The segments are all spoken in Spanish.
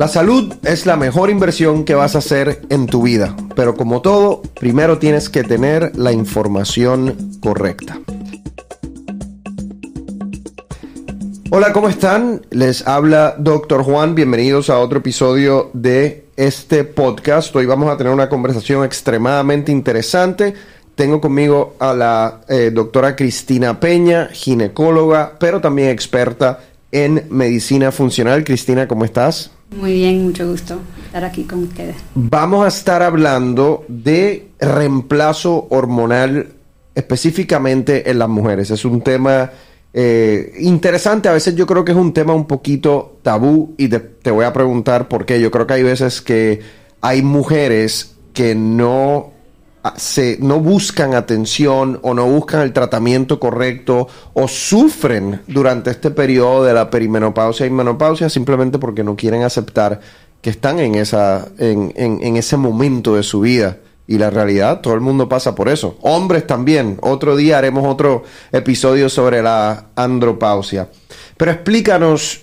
La salud es la mejor inversión que vas a hacer en tu vida, pero como todo, primero tienes que tener la información correcta. Hola, ¿cómo están? Les habla Dr. Juan, bienvenidos a otro episodio de este podcast. Hoy vamos a tener una conversación extremadamente interesante. Tengo conmigo a la eh, doctora Cristina Peña, ginecóloga, pero también experta en medicina funcional. Cristina, ¿cómo estás? Muy bien, mucho gusto estar aquí con ustedes. Vamos a estar hablando de reemplazo hormonal específicamente en las mujeres. Es un tema eh, interesante, a veces yo creo que es un tema un poquito tabú y te voy a preguntar por qué. Yo creo que hay veces que hay mujeres que no se, no buscan atención o no buscan el tratamiento correcto o sufren durante este periodo de la perimenopausia y menopausia simplemente porque no quieren aceptar que están en, esa, en, en, ese momento de su vida. Y la realidad, todo el mundo pasa por eso. Hombres también. Otro día haremos otro episodio sobre la andropausia. Pero explícanos,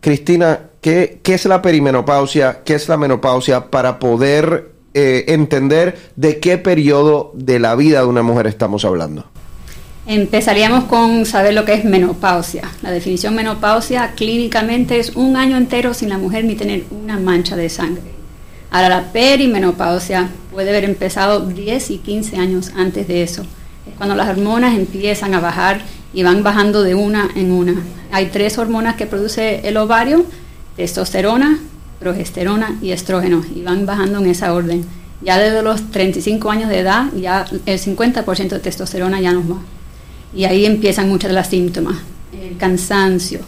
Cristina, ¿qué, qué es la perimenopausia? ¿Qué es la menopausia para poder eh, entender de qué periodo de la vida de una mujer estamos hablando. Empezaríamos con saber lo que es menopausia. La definición menopausia clínicamente es un año entero sin la mujer ni tener una mancha de sangre. Ahora la perimenopausia puede haber empezado 10 y 15 años antes de eso. Es cuando las hormonas empiezan a bajar y van bajando de una en una. Hay tres hormonas que produce el ovario, testosterona, progesterona y estrógeno, y van bajando en esa orden. Ya desde los 35 años de edad, ya el 50% de testosterona ya nos va. Y ahí empiezan muchos de los síntomas. El cansancio,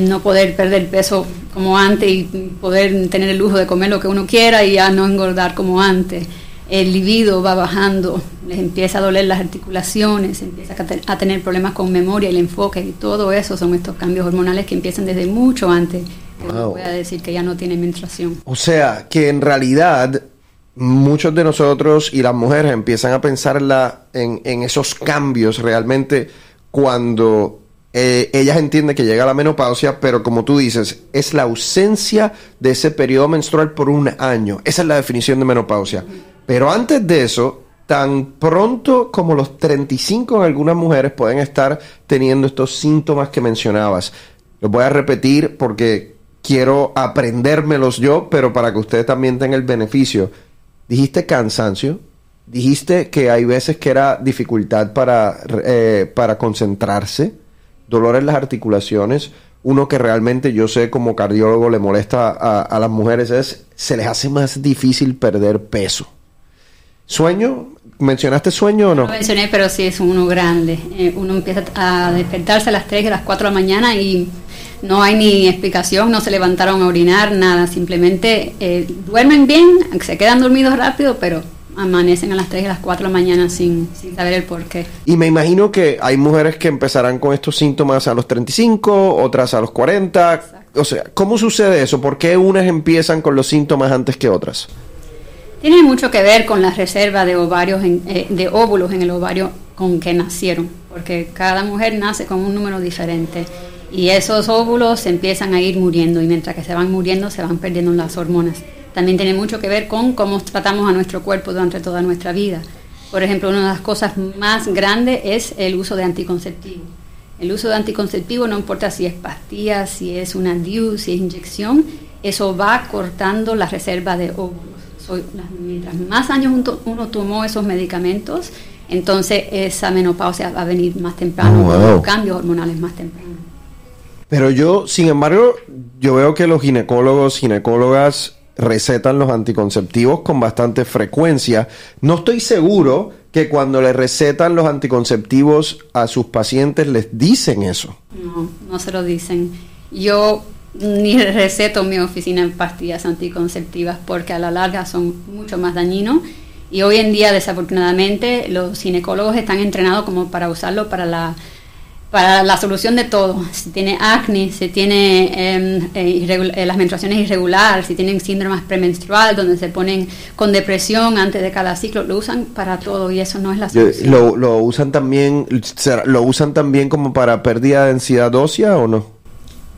no poder perder peso como antes y poder tener el lujo de comer lo que uno quiera y ya no engordar como antes. El libido va bajando, les empieza a doler las articulaciones, empieza a tener problemas con memoria, el enfoque y todo eso son estos cambios hormonales que empiezan desde mucho antes voy a decir que ya no tiene menstruación. O sea, que en realidad muchos de nosotros y las mujeres empiezan a pensar en, en esos cambios realmente cuando eh, ellas entienden que llega la menopausia, pero como tú dices, es la ausencia de ese periodo menstrual por un año. Esa es la definición de menopausia. Pero antes de eso, tan pronto como los 35 en algunas mujeres pueden estar teniendo estos síntomas que mencionabas. Los voy a repetir porque quiero aprendérmelos yo, pero para que ustedes también tengan el beneficio. Dijiste cansancio, dijiste que hay veces que era dificultad para, eh, para concentrarse, dolor en las articulaciones. Uno que realmente yo sé como cardiólogo le molesta a, las mujeres es, se les hace más difícil perder peso. ¿Sueño? ¿Mencionaste sueño o no? No mencioné, pero sí es uno grande. Eh, uno empieza a despertarse a las 3, a las 4 de la mañana y no hay ni explicación, no se levantaron a orinar, nada, simplemente eh, duermen bien, se quedan dormidos rápido, pero amanecen a las 3 y a las 4 de la mañana sin, sin saber el por qué. Y me imagino que hay mujeres que empezarán con estos síntomas a los 35, otras a los 40. O sea, ¿cómo sucede eso? ¿Por qué unas empiezan con los síntomas antes que otras? Tiene mucho que ver con la reserva de ovarios, eh, de óvulos en el ovario con que nacieron, porque cada mujer nace con un número diferente y esos óvulos se empiezan a ir muriendo y mientras que se van muriendo se van perdiendo las hormonas. También tiene mucho que ver con cómo tratamos a nuestro cuerpo durante toda nuestra vida. Por ejemplo, una de las cosas más grandes es el uso de anticonceptivo. El uso de anticonceptivo no importa si es pastilla, si es una DIU, si es inyección, eso va cortando la reserva de óvulos. mientras más años uno tomó esos medicamentos, entonces esa menopausia va a venir más temprano, oh, los cambios hormonales más temprano. Pero yo, sin embargo, yo veo que los ginecólogos, ginecólogas recetan los anticonceptivos con bastante frecuencia. No estoy seguro que cuando le recetan los anticonceptivos a sus pacientes les dicen eso. No, no se lo dicen. Yo ni receto en mi oficina pastillas anticonceptivas porque a la larga son mucho más dañinos y hoy en día desafortunadamente los ginecólogos están entrenados como para usarlo para la para la solución de todo. Si tiene acné, si tiene em, eh, eh, las menstruaciones irregulares, si tienen síndrome premenstrual, donde se ponen con depresión antes de cada ciclo, lo usan para todo y eso no es la solución. ¿Lo, lo usan también lo usan también como para pérdida de densidad ósea o no?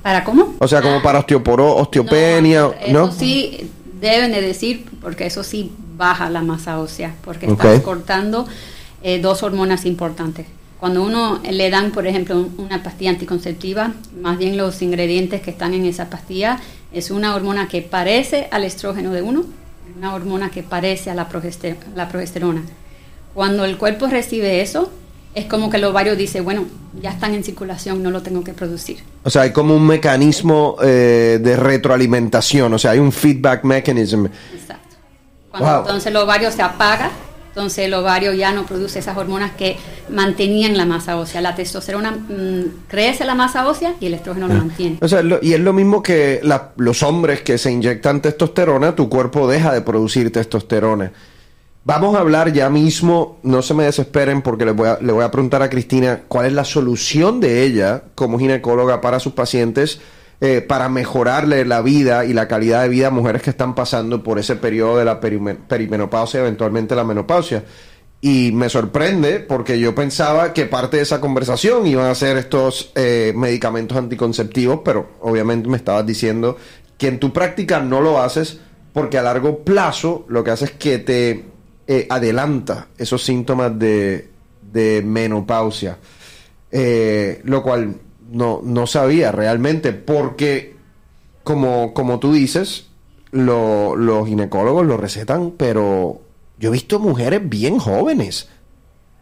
¿Para cómo? O sea, como para osteoporo, osteopenia, ¿no? Eso sí deben de decir, porque eso sí baja la masa ósea, porque estás cortando eh, dos hormonas importantes. Cuando uno le dan, por ejemplo, una pastilla anticonceptiva, más bien los ingredientes que están en esa pastilla es una hormona que parece al estrógeno de uno, una hormona que parece a la, la progesterona. Cuando el cuerpo recibe eso, es como que el ovario dice, bueno, ya están en circulación, no lo tengo que producir. O sea, hay como un mecanismo eh, de retroalimentación, o sea, hay un feedback mechanism. Exacto. Cuando entonces el ovario se apaga, entonces el ovario ya no produce esas hormonas que mantenían la masa ósea. La testosterona mm, crece la masa ósea y el estrógeno lo ah. mantiene. O sea, y es lo mismo que los hombres que se inyectan testosterona, tu cuerpo deja de producir testosterona. Vamos a hablar ya mismo, no se me desesperen porque le voy, a, le voy a preguntar a Cristina cuál es la solución de ella como ginecóloga para sus pacientes eh, para mejorarle la vida y la calidad de vida a mujeres que están pasando por ese periodo de la perimenopausia, eventualmente la menopausia. Y me sorprende porque yo pensaba que parte de esa conversación iban a ser estos eh, medicamentos anticonceptivos, pero obviamente me estabas diciendo que en tu práctica no lo haces porque a largo plazo lo que hace es que te eh, adelanta esos síntomas de, menopausia. Eh, lo cual no, no sabía realmente, porque como, como tú dices, los ginecólogos lo recetan, pero yo he visto mujeres bien jóvenes.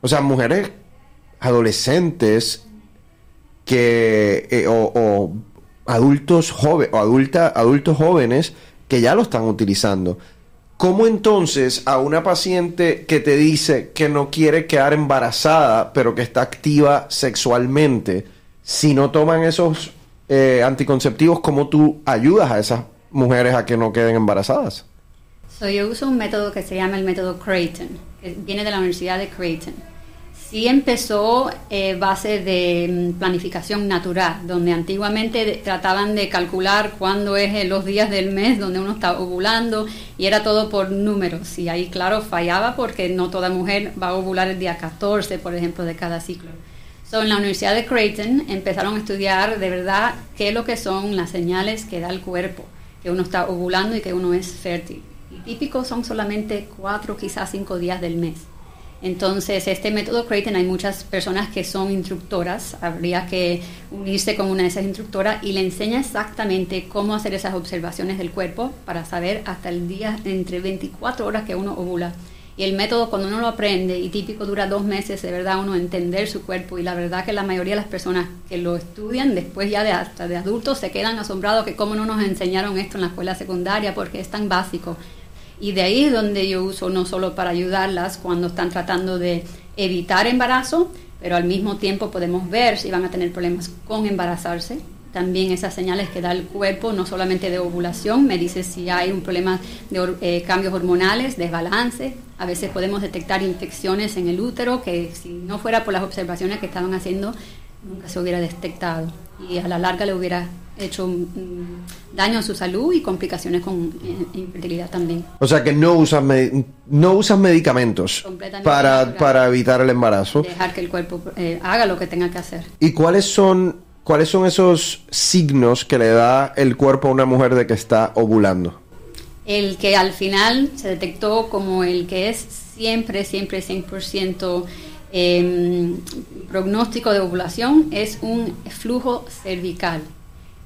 O sea, mujeres adolescentes que eh, o, adultos jóvenes o adulta, adultos jóvenes que ya lo están utilizando. ¿Cómo entonces a una paciente que te dice que no quiere quedar embarazada, pero que está activa sexualmente, si no toman esos eh, anticonceptivos, cómo tú ayudas a esas mujeres a que no queden embarazadas? yo uso un método que se llama el método Creighton, que viene de la Universidad de Creighton sí empezó eh, base de mm, planificación natural, donde antiguamente trataban de calcular cuándo es eh, los días del mes donde uno está ovulando y era todo por números. Y ahí, claro, fallaba porque no toda mujer va a ovular el día 14, por ejemplo, de cada ciclo. So, en la Universidad de Creighton empezaron a estudiar de verdad qué es lo que son las señales que da el cuerpo, que uno está ovulando y que uno es fértil. Y típicos son solamente cuatro, quizás cinco días del mes. Entonces, este método Creighton, hay muchas personas que son instructoras, habría que unirse con una de esas instructoras y le enseña exactamente cómo hacer esas observaciones del cuerpo para saber hasta el día entre 24 horas que uno ovula. Y el método cuando uno lo aprende, y típico dura dos meses, de verdad uno entender su cuerpo, y la verdad que la mayoría de las personas que lo estudian después ya de hasta de adultos se quedan asombrados que cómo no nos enseñaron esto en la escuela secundaria porque es tan básico y de ahí es donde yo uso no solo para ayudarlas cuando están tratando de evitar embarazo, pero al mismo tiempo podemos ver si van a tener problemas con embarazarse. También esas señales que da el cuerpo, no solamente de ovulación, me dice si hay un problema de eh, cambios hormonales, desbalance. A veces podemos detectar infecciones en el útero que si no fuera por las observaciones que estaban haciendo, nunca se hubiera detectado y a la larga le hubiera hecho daño a su salud y complicaciones con eh, infertilidad también. O sea que no usas, no usas medicamentos para, para, evitar el embarazo. Dejar que el cuerpo eh, haga lo que tenga que hacer. ¿Y cuáles son, cuáles son esos signos que le da el cuerpo a una mujer de que está ovulando? El que al final se detectó como el que es siempre, siempre 100% eh, pronóstico de ovulación es un flujo cervical,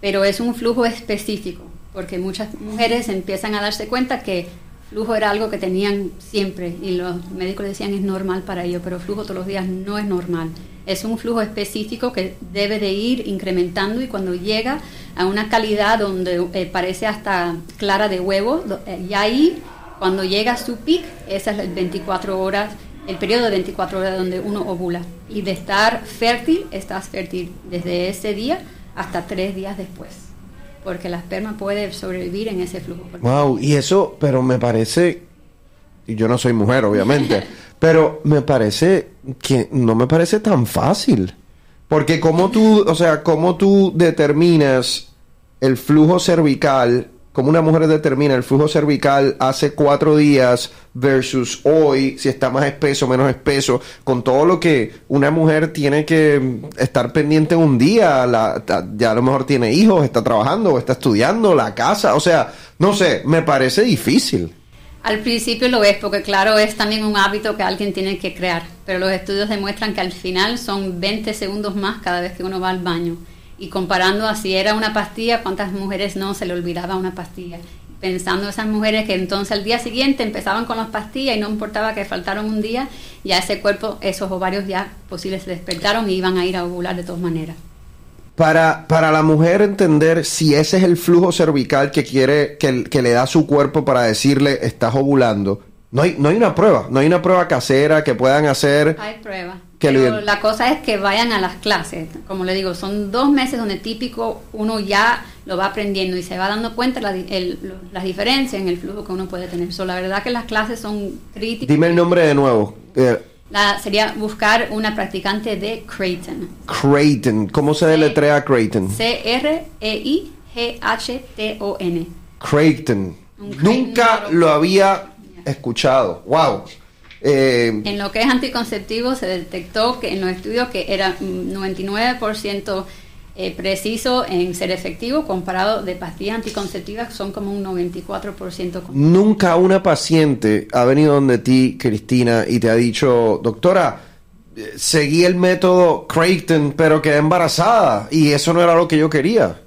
pero es un flujo específico, porque muchas mujeres empiezan a darse cuenta que flujo era algo que tenían siempre y los médicos decían es normal para ellos, pero flujo todos los días no es normal. Es un flujo específico que debe de ir incrementando y cuando llega a una calidad donde eh, parece hasta clara de huevo, eh, y ahí cuando llega a su pic, esas es las 24 horas el periodo de 24 horas donde uno ovula. Y de estar fértil, estás fértil desde ese día hasta tres días después. Porque la esperma puede sobrevivir en ese flujo. Wow, y eso, pero me parece, y yo no soy mujer, obviamente, pero me parece que no me parece tan fácil. Porque como tú, o sea, como tú determinas el flujo cervical cómo una mujer determina el flujo cervical hace cuatro días versus hoy, si está más espeso, menos espeso, con todo lo que una mujer tiene que estar pendiente un día, la, ya a lo mejor tiene hijos, está trabajando, está estudiando, la casa, o sea, no sé, me parece difícil. Al principio lo es, porque claro, es también un hábito que alguien tiene que crear, pero los estudios demuestran que al final son 20 segundos más cada vez que uno va al baño. Y comparando así era una pastilla, cuántas mujeres no se le olvidaba una pastilla. Pensando esas mujeres que entonces al día siguiente empezaban con las pastillas y no importaba que faltaron un día, ya ese cuerpo, esos ovarios ya posibles se despertaron y iban a ir a ovular de todas maneras. Para, para la mujer entender si ese es el flujo cervical que quiere, que, que le da su cuerpo para decirle estás ovulando, no hay, no hay una prueba, no hay una prueba casera que puedan hacer. Hay Pero la cosa es que vayan a las clases. Como le digo, son dos meses donde típico uno ya lo va aprendiendo y se va dando cuenta la, las diferencias en el flujo que uno puede tener. So, la verdad que las clases son críticas. Dime el nombre de nuevo. Eh, sería buscar una practicante de Creighton. Creighton. ¿Cómo se deletrea Creighton? C-R-E-I-G-H-T-O-N. Creighton. Nunca lo había escuchado. ¡Wow! Eh, en lo que es anticonceptivo se detectó que en los estudios que era 99% eh, preciso en ser efectivo comparado de pastillas anticonceptivas son como un 94%. Nunca una paciente ha venido donde ti, Cristina, y te ha dicho, doctora, eh, seguí el método Creighton, pero quedé embarazada y eso no era lo que yo quería.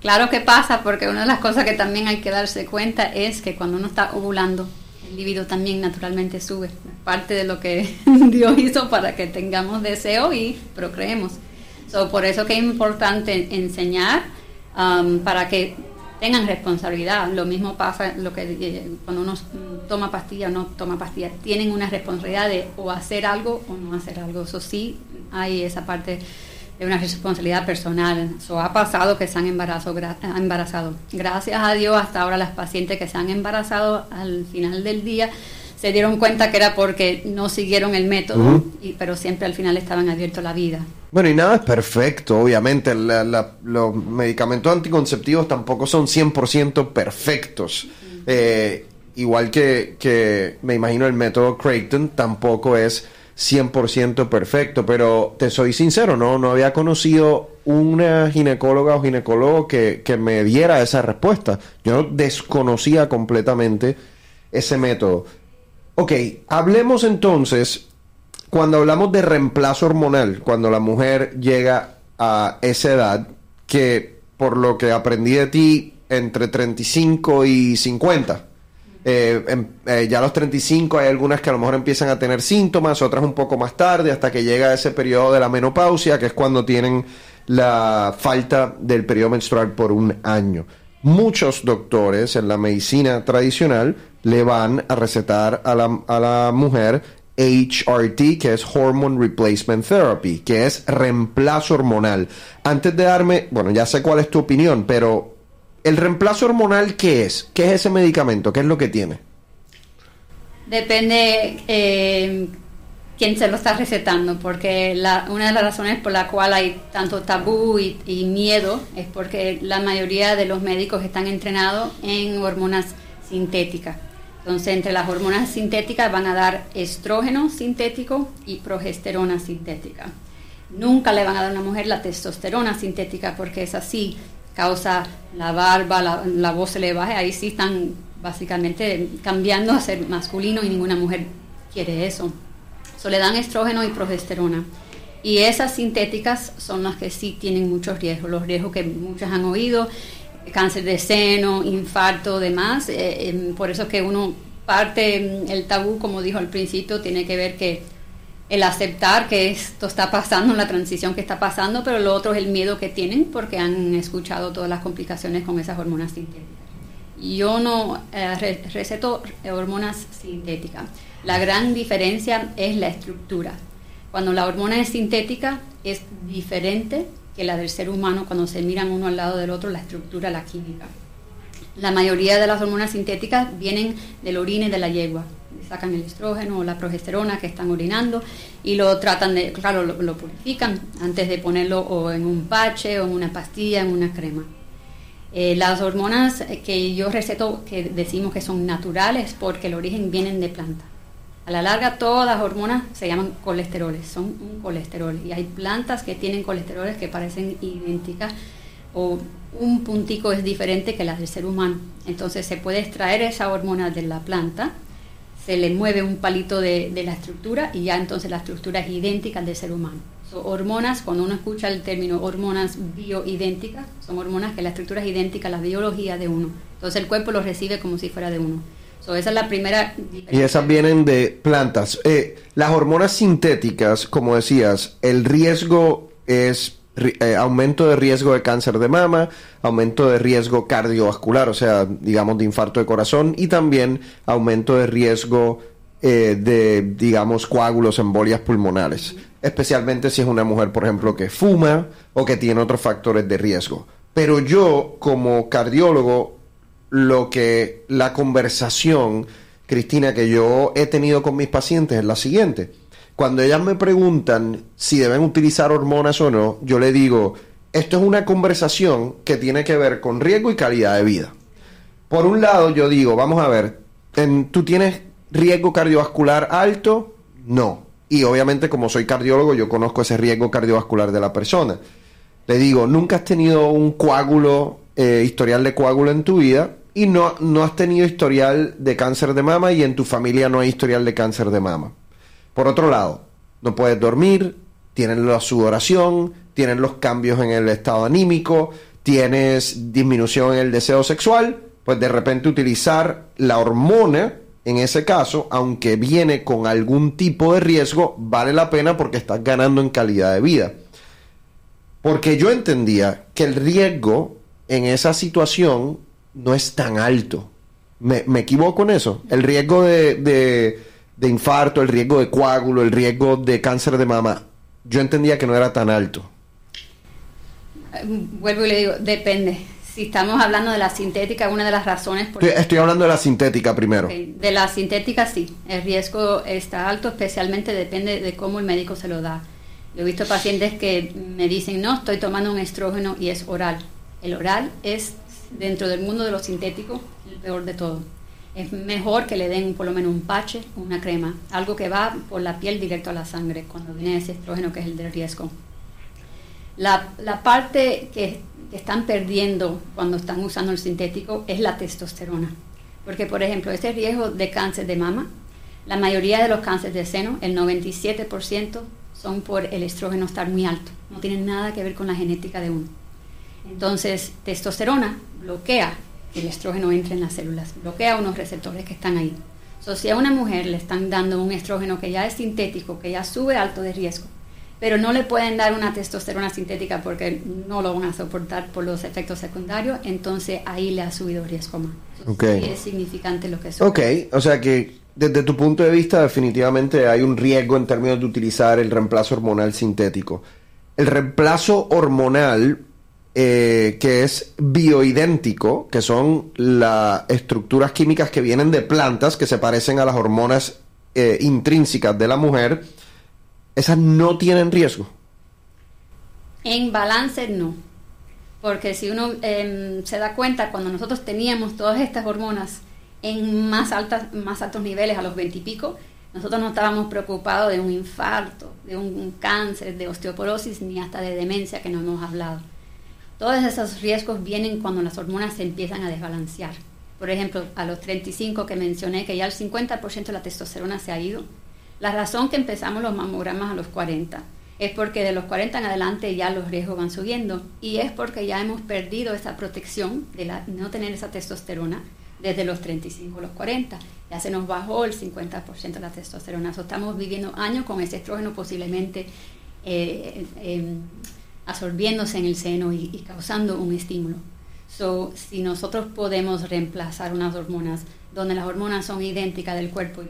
Claro que pasa, porque una de las cosas que también hay que darse cuenta es que cuando uno está ovulando, el libido también naturalmente sube. Parte de lo que Dios hizo para que tengamos deseo y procreemos. So, por eso que es importante enseñar um, para que tengan responsabilidad. Lo mismo pasa lo que eh, cuando uno toma pastilla o no toma pastilla. Tienen una responsabilidad de o hacer algo o no hacer algo. Eso sí, hay esa parte de una responsabilidad personal. Eso ha pasado que se han embarazado, embarazado. Gracias a Dios, hasta ahora las pacientes que se han embarazado al final del día se dieron cuenta que era porque no siguieron el método, y, pero siempre al final estaban abiertos a la vida. Bueno, y nada es perfecto, obviamente. los medicamentos anticonceptivos tampoco son 100% perfectos. Eh, igual que, que me imagino el método Creighton tampoco es 100% perfecto, pero te soy sincero, no, no había conocido una ginecóloga o ginecólogo que, que me diera esa respuesta. Yo desconocía completamente ese método. Ok, hablemos entonces, cuando hablamos de reemplazo hormonal, cuando la mujer llega a esa edad, que por lo que aprendí de ti, entre 35 y 50, eh, em, eh, ya a los 35 hay algunas que a lo mejor empiezan a tener síntomas, otras un poco más tarde, hasta que llega ese periodo de la menopausia, que es cuando tienen la falta del periodo menstrual por un año. Muchos doctores en la medicina tradicional le van a recetar a la, a la mujer HRT, que es Hormone Replacement Therapy, que es reemplazo hormonal. Antes de darme, bueno, ya sé cuál es tu opinión, pero ¿El reemplazo hormonal qué es? ¿Qué es ese medicamento? ¿Qué es lo que tiene? Depende eh, quién se lo está recetando, porque una de las razones por la cual hay tanto tabú y, y, miedo es porque la mayoría de los médicos están entrenados en hormonas sintéticas. Entonces, entre las hormonas sintéticas van a dar estrógeno sintético y progesterona sintética. Nunca le van a dar a una mujer la testosterona sintética porque es así causa la barba, la, voz se le baja, ahí sí están básicamente cambiando a ser masculino y ninguna mujer quiere eso. So, le dan estrógeno y progesterona. Y esas sintéticas son las que sí tienen muchos riesgos, los riesgos que muchas han oído, cáncer de seno, infarto, demás. Eh, em, por eso que uno parte, el tabú, como dijo al principio, tiene que ver que el aceptar que esto está pasando, la transición que está pasando, pero lo otro es el miedo que tienen porque han escuchado todas las complicaciones con esas hormonas sintéticas. Yo no eh, receto hormonas sintéticas. La gran diferencia es la estructura. Cuando la hormona es sintética es diferente que la del ser humano cuando se miran uno al lado del otro, la estructura, la química. La mayoría de las hormonas sintéticas vienen del orina y de la yegua sacan el estrógeno o la progesterona que están orinando y lo tratan de, claro, lo, purifican antes de ponerlo o en un pache o en una pastilla, en una crema. Eh, las hormonas que yo receto, que decimos que son naturales, porque el origen vienen de planta. A la larga, todas las hormonas se llaman colesteroles, son un colesterol. Y hay plantas que tienen colesteroles que parecen idénticas o un puntico es diferente que las del ser humano. Entonces se puede extraer esa hormona de la planta, se le mueve un palito de, de la estructura y ya entonces la estructura es idéntica al del ser humano. Son hormonas, cuando uno escucha el término hormonas bioidénticas, son hormonas que la estructura es idéntica a la biología de uno. Entonces el cuerpo lo recibe como si fuera de uno. So, esa es la primera. Y esas vienen de plantas. Eh, las hormonas sintéticas, como decías, el riesgo es eh, aumento de riesgo de cáncer de mama, aumento de riesgo cardiovascular, o sea, digamos de infarto de corazón, y también aumento de riesgo eh, de, digamos, coágulos, embolias pulmonares, especialmente si es una mujer, por ejemplo, que fuma o que tiene otros factores de riesgo. Pero yo, como cardiólogo, lo que la conversación, Cristina, que yo he tenido con mis pacientes es la siguiente cuando ellas me preguntan si deben utilizar hormonas o no, yo le digo, esto es una conversación que tiene que ver con riesgo y calidad de vida. Por un lado, yo digo, vamos a ver, ¿tú tienes riesgo cardiovascular alto? No. Y obviamente como soy cardiólogo, yo conozco ese riesgo cardiovascular de la persona. Le digo, nunca has tenido un coágulo, eh, historial de coágulo en tu vida y no, no has tenido historial de cáncer de mama y en tu familia no hay historial de cáncer de mama. Por otro lado, no puedes dormir, tienes la sudoración, tienes los cambios en el estado anímico, tienes disminución en el deseo sexual, pues de repente utilizar la hormona, en ese caso, aunque viene con algún tipo de riesgo, vale la pena porque estás ganando en calidad de vida. Porque yo entendía que el riesgo en esa situación no es tan alto. ¿Me, equivoco en eso? El riesgo de de infarto, el riesgo de coágulo, el riesgo de cáncer de mama, yo entendía que no era tan alto. Eh, vuelvo y le digo, depende. Si estamos hablando de la sintética, una de las razones por... Estoy, estoy hablando de la sintética primero. De la sintética sí, el riesgo está alto, especialmente depende de cómo el médico se lo da. Yo he visto pacientes que me dicen, no, estoy tomando un estrógeno y es oral. El oral es, dentro del mundo de lo sintético, el peor de todo es mejor que le den por lo menos un pache, una crema, algo que va por la piel directo a la sangre cuando viene ese estrógeno que es el del riesgo. La, parte que, están perdiendo cuando están usando el sintético es la testosterona. Porque, por ejemplo, ese riesgo de cáncer de mama, la mayoría de los cánceres de seno, el 97%, son por el estrógeno estar muy alto. No tienen nada que ver con la genética de uno. Entonces, testosterona bloquea el estrógeno entra en las células, bloquea unos receptores que están ahí. So, si a una mujer le están dando un estrógeno que ya es sintético, que ya sube alto de riesgo, pero no le pueden dar una testosterona sintética porque no lo van a soportar por los efectos secundarios, entonces ahí le ha subido riesgo más. es significante lo que sube. Ok, o sea que desde tu punto de vista definitivamente hay un riesgo en términos de utilizar el reemplazo hormonal sintético. El reemplazo hormonal eh, que es bioidéntico, que son las estructuras químicas que vienen de plantas que se parecen a las hormonas eh, intrínsecas de la mujer, esas no tienen riesgo. En balance no, porque si uno em, se da cuenta, cuando nosotros teníamos todas estas hormonas en más, altas, más altos niveles, a los 20 y pico, nosotros no estábamos preocupados de un infarto, de un cáncer, de osteoporosis, ni hasta de demencia que no hemos hablado. Todos esos riesgos vienen cuando las hormonas se empiezan a desbalancear. Por ejemplo, a los 35 que mencioné, que ya el 50% de la testosterona se ha ido. La razón que empezamos los mamogramas a los 40 es porque de los 40 en adelante ya los riesgos van subiendo y es porque ya hemos perdido esa protección de no tener esa testosterona desde los 35 a los 40. Ya se nos bajó el 50% de la testosterona. estamos viviendo años con ese estrógeno posiblemente eh, eh, absorbiéndose en el seno y, causando un estímulo. So, si nosotros podemos reemplazar unas hormonas donde las hormonas son idénticas del cuerpo y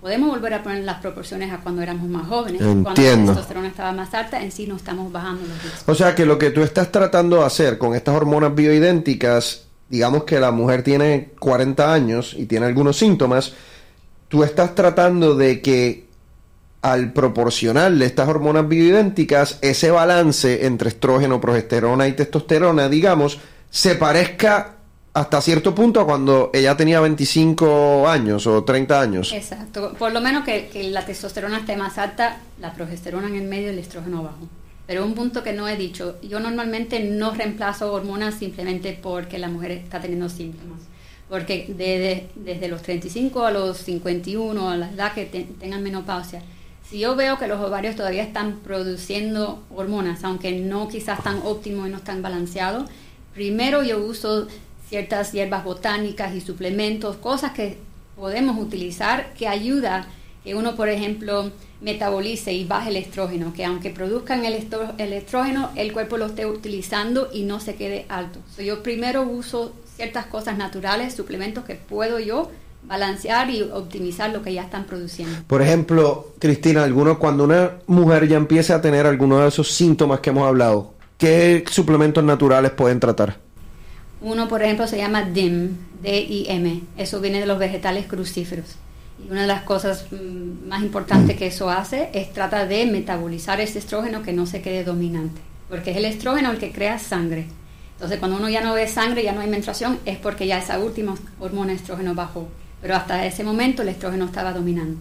podemos volver a poner las proporciones a cuando éramos más jóvenes, cuando la testosterona estaba más alta, en sí no estamos bajando los riesgos. O sea que lo que tú estás tratando de hacer con estas hormonas bioidénticas, digamos que la mujer tiene 40 años y tiene algunos síntomas, tú estás tratando de que al proporcionarle estas hormonas bioidénticas, ese balance entre estrógeno, progesterona y testosterona, digamos, se parezca hasta cierto punto a cuando ella tenía 25 años o 30 años. Exacto, por lo menos que, la testosterona esté más alta, la progesterona en el medio y el estrógeno bajo. Pero un punto que no he dicho, yo normalmente no reemplazo hormonas simplemente porque la mujer está teniendo síntomas. Porque desde, desde los 35 a los 51, a la edad que tengan menopausia, si yo veo que los ovarios todavía están produciendo hormonas, aunque no quizás tan óptimo y no están balanceados, primero yo uso ciertas hierbas botánicas y suplementos, cosas que podemos utilizar que ayuda que uno, por ejemplo, metabolice y baje el estrógeno, que aunque produzcan el, estrógeno, el cuerpo lo esté utilizando y no se quede alto. yo primero uso ciertas cosas naturales, suplementos que puedo yo balancear y optimizar lo que ya están produciendo. Por ejemplo, Cristina, algunos cuando una mujer ya empieza a tener algunos de esos síntomas que hemos hablado, ¿qué suplementos naturales pueden tratar? Uno, por ejemplo, se llama DIM, D-I-M. Eso viene de los vegetales crucíferos. Y una de las cosas mm, más importantes que eso hace es tratar de metabolizar ese estrógeno que no se quede dominante. Porque es el estrógeno el que crea sangre. Entonces, cuando uno ya no ve sangre, ya no hay menstruación, es porque ya esa última hormona estrógeno bajó. Pero hasta ese momento el estrógeno estaba dominante.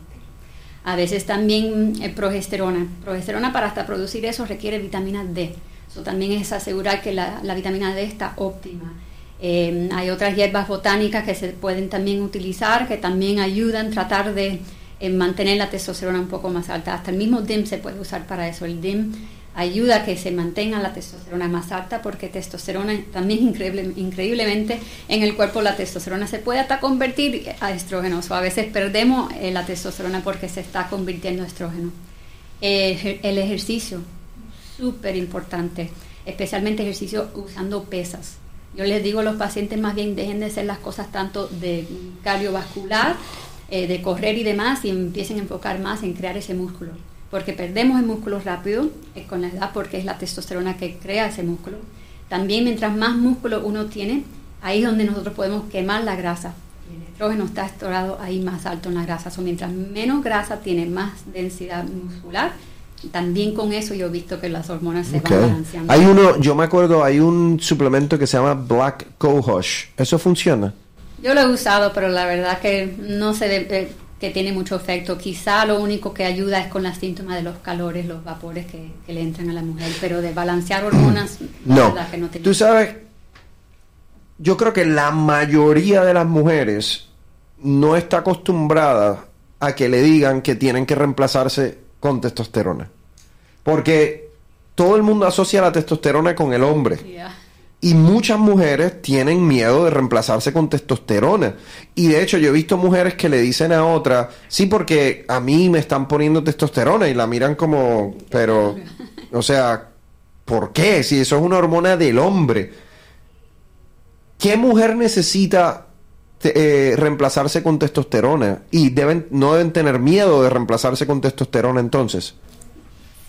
A veces también eh, progesterona. Progesterona para hasta producir eso requiere vitamina D. Eso también es asegurar que la, vitamina D está óptima. Eh, hay otras hierbas botánicas que se pueden también utilizar, que también ayudan a tratar de eh, mantener la testosterona un poco más alta. Hasta el mismo DIM se puede usar para eso. El DIM ayuda a que se mantenga la testosterona más alta porque testosterona también increíble, increíblemente en el cuerpo la testosterona se puede hasta convertir a estrógeno o a veces perdemos eh, la testosterona porque se está convirtiendo a estrógeno. El ejercicio, súper importante, especialmente ejercicio usando pesas. Yo les digo a los pacientes más bien dejen de hacer las cosas tanto de cardiovascular, eh, de correr y demás y empiecen a enfocar más en crear ese músculo porque perdemos el músculo rápido eh, con la edad, porque es la testosterona que crea ese músculo. También mientras más músculo uno tiene, ahí es donde nosotros podemos quemar la grasa. El estrógeno está estorado ahí más alto en la grasa. O mientras menos grasa tiene, más densidad muscular. También con eso yo he visto que las hormonas se van balanceando. Hay uno, yo me acuerdo, hay un suplemento que se llama Black Cohosh. ¿Eso funciona? Yo lo he usado, pero la verdad que no se debe que tiene mucho efecto. Quizá lo único que ayuda es con las síntomas de los calores, los vapores que, le entran a la mujer, pero de balancear hormonas, no. que no tiene. Tú sabes, yo creo que la mayoría de las mujeres no está acostumbrada a que le digan que tienen que reemplazarse con testosterona. Porque todo el mundo asocia la testosterona con el hombre. Y muchas mujeres tienen miedo de reemplazarse con testosterona. Y de hecho yo he visto mujeres que le dicen a otra, sí, porque a mí me están poniendo testosterona y la miran como, pero, o sea, ¿por qué? Si eso es una hormona del hombre. ¿Qué mujer necesita eh, reemplazarse con testosterona? Y deben, no deben tener miedo de reemplazarse con testosterona entonces.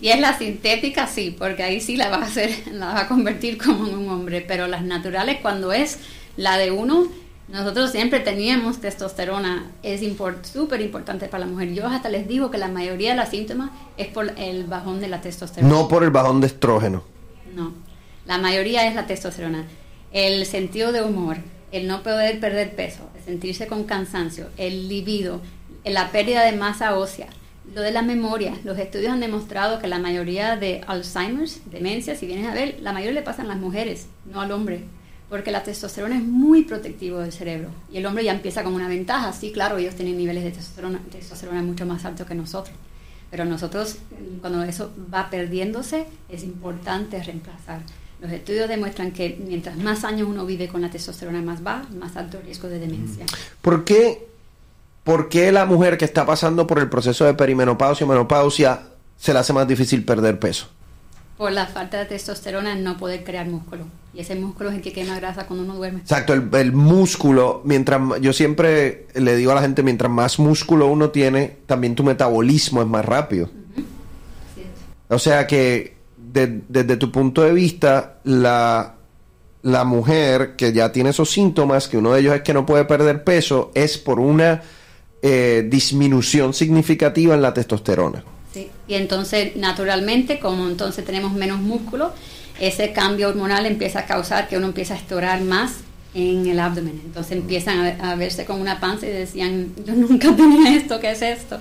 Y es la sintética, sí, porque ahí sí la va a hacer, la va a convertir como un hombre, pero las naturales cuando es la de uno, nosotros siempre teníamos testosterona, es súper importante para la mujer. Yo hasta les digo que la mayoría de los síntomas es por el bajón de la testosterona. No por el bajón de estrógeno. No, la mayoría es la testosterona. El sentido de humor, el no poder perder peso, el sentirse con cansancio, el libido, la pérdida de masa ósea, lo de la memoria, los estudios han demostrado que la mayoría de Alzheimer's, demencia, si vienes a ver, la mayoría le pasan a las mujeres, no al hombre, porque la testosterona es muy protectivo del cerebro y el hombre ya empieza con una ventaja. Sí, claro, ellos tienen niveles de testosterona, testosterona mucho más altos que nosotros, pero nosotros, cuando eso va perdiéndose, es importante reemplazar. Los estudios demuestran que mientras más años uno vive con la testosterona más baja, más alto riesgo de demencia. ¿Por qué ¿por qué la mujer que está pasando por el proceso de perimenopausia o menopausia se le hace más difícil perder peso? Por la falta de testosterona no poder crear músculo. Y ese músculo es el que quema grasa cuando uno duerme. Exacto, el, músculo, mientras yo siempre le digo a la gente, mientras más músculo uno tiene, también tu metabolismo es más rápido. O sea que desde tu punto de vista, la, la mujer que ya tiene esos síntomas, que uno de ellos es que no puede perder peso, es por una eh, disminución significativa en la testosterona. Sí, y entonces naturalmente, como entonces tenemos menos músculo, ese cambio hormonal empieza a causar que uno empieza a estorar más en el abdomen. Entonces empiezan a, verse con una panza y decían, yo nunca tenía esto, ¿qué es esto?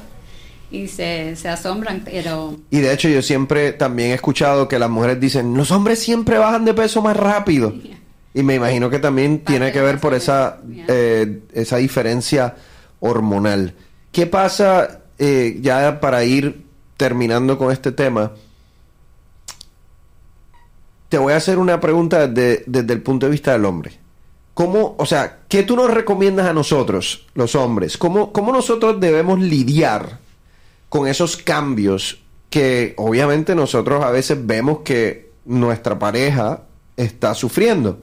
Y se, se asombran, pero... Y de hecho yo siempre también he escuchado que las mujeres dicen, los hombres siempre bajan de peso más rápido. Y me imagino que también tiene que ver por esa, eh, esa diferencia hormonal. ¿Qué pasa, eh, ya para ir terminando con este tema? Te voy a hacer una pregunta desde el punto de vista del hombre. ¿Cómo, o sea, qué tú nos recomiendas a nosotros, los hombres? ¿Cómo, cómo nosotros debemos lidiar con esos cambios que obviamente nosotros a veces vemos que nuestra pareja está sufriendo?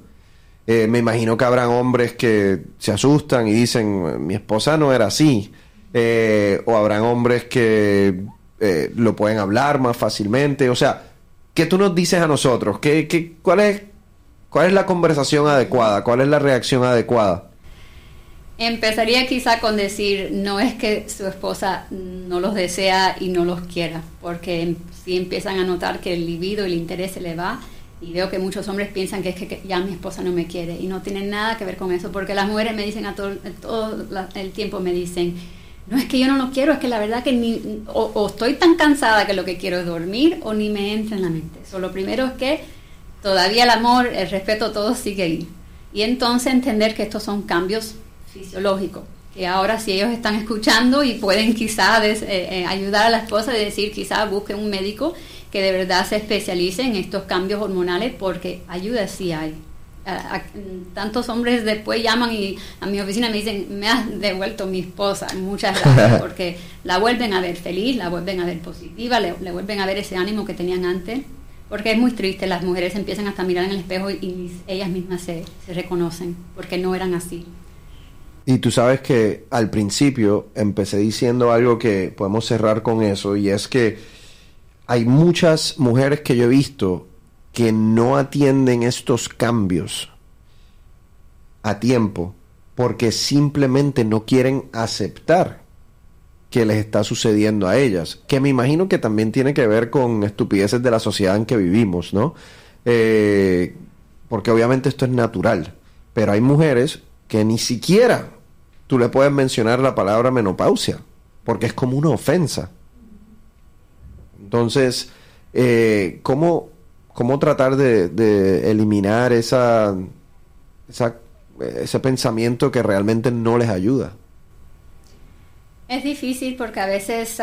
Eh, me imagino que habrán hombres que se asustan y dicen, mi esposa no era así. Eh, o habrán hombres que eh, lo pueden hablar más fácilmente. O sea, ¿qué tú nos dices a nosotros? ¿Qué, qué, cuál, es, ¿Cuál es la conversación adecuada? ¿Cuál es la reacción adecuada? Empezaría quizá con decir, no es que su esposa no los desea y no los quiera, porque si empiezan a notar que el libido, el interés se le va, y veo que muchos hombres piensan que es que, ya mi esposa no me quiere y no tiene nada que ver con eso, porque las mujeres me dicen a todo, todo el tiempo, me dicen, no es que yo no lo quiero, es que la verdad que ni, o, estoy tan cansada que lo que quiero es dormir o ni me entra en la mente. So, lo primero es que todavía el amor, el respeto, todo sigue ahí. Y entonces entender que estos son cambios fisiológicos, que ahora si ellos están escuchando y pueden quizás eh, eh, ayudar a la esposa y decir quizás busquen un médico que de verdad se especialice en estos cambios hormonales porque ayuda sí hay. tantos hombres después llaman y a mi oficina me dicen, me has devuelto mi esposa, muchas gracias, porque la vuelven a ver feliz, la vuelven a ver positiva, le, vuelven a ver ese ánimo que tenían antes, porque es muy triste, las mujeres empiezan hasta a mirar en el espejo y, ellas mismas se, se reconocen, porque no eran así. Y tú sabes que al principio empecé diciendo algo que podemos cerrar con eso, y es que hay muchas mujeres que yo he visto que no atienden estos cambios a tiempo porque simplemente no quieren aceptar que les está sucediendo a ellas, que me imagino que también tiene que ver con estupideces de la sociedad en que vivimos, ¿no? Eh, porque obviamente esto es natural, pero hay mujeres que ni siquiera tú le puedes mencionar la palabra menopausia, porque es como una ofensa. Entonces, eh, ¿cómo, tratar de, eliminar esa, ese pensamiento que realmente no les ayuda? Es difícil porque a veces,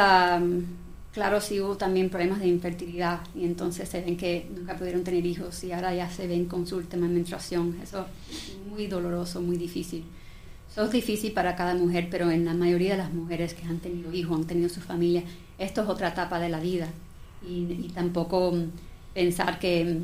claro, sí hubo también problemas de infertilidad y entonces se ven que nunca pudieron tener hijos y ahora ya se ven con su última menstruación. Eso es muy doloroso, muy difícil. Eso es difícil para cada mujer, pero en la mayoría de las mujeres que han tenido hijos, han tenido su familia, esto es otra etapa de la vida. Y, tampoco mm, pensar que,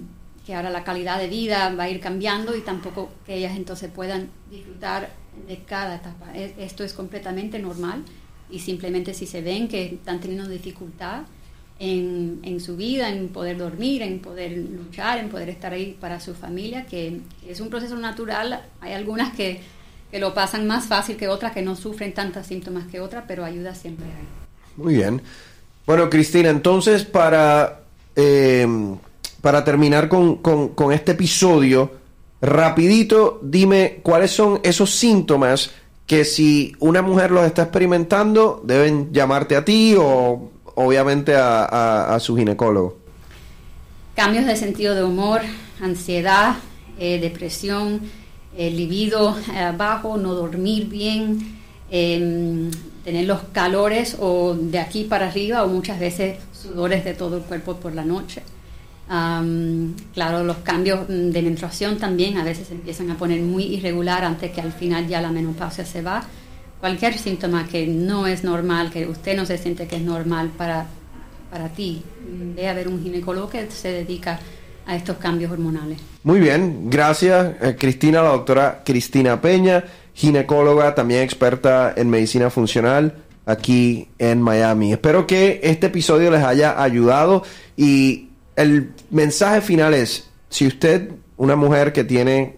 que, ahora la calidad de vida va a ir cambiando y tampoco que ellas entonces puedan disfrutar de cada etapa. Esto es completamente normal y simplemente si se ven que están teniendo dificultad en, en, su vida, en poder dormir, en poder luchar, en poder estar ahí para su familia, que es un proceso natural. Hay algunas que que lo pasan más fácil que otras, que no sufren tantos síntomas que otras, pero ayuda siempre hay. Muy bien. Bueno, Cristina, entonces para, eh, para terminar con, con, este episodio, rapidito, dime cuáles son esos síntomas que si una mujer los está experimentando, deben llamarte a ti o obviamente a, su ginecólogo. Cambios de sentido de humor, ansiedad, eh, depresión, el libido eh, bajo, no dormir bien, em, tener los calores o de aquí para arriba o muchas veces sudores de todo el cuerpo por la noche. claro, los cambios de menstruación también a veces empiezan a poner muy irregular antes que al final ya la menopausia se va. Cualquier síntoma que no es normal, que usted no se siente que es normal para, para ti, ve a ver un ginecólogo que se dedica a estos cambios hormonales. Muy bien, gracias eh, Cristina, la doctora Cristina Peña, ginecóloga, también experta en medicina funcional aquí en Miami. Espero que este episodio les haya ayudado y el mensaje final es, si usted, una mujer que tiene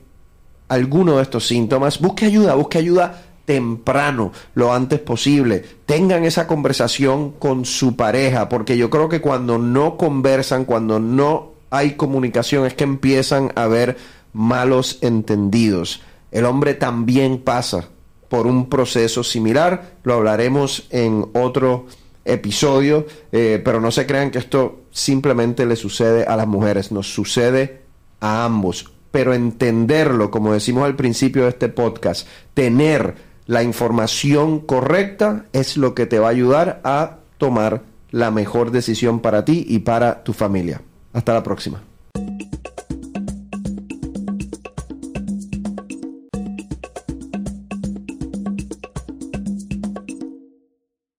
alguno de estos síntomas, busque ayuda, busque ayuda temprano, lo antes posible. Tengan esa conversación con su pareja, porque yo creo que cuando no conversan, cuando no hay comunicación es que empiezan a haber malos entendidos. El hombre también pasa por un proceso similar, lo hablaremos en otro episodio, eh, pero no se crean que esto simplemente le sucede a las mujeres, nos sucede a ambos. Pero entenderlo, como decimos al principio de este podcast, tener la información correcta es lo que te va a ayudar a tomar la mejor decisión para ti y para tu familia. Hasta la próxima.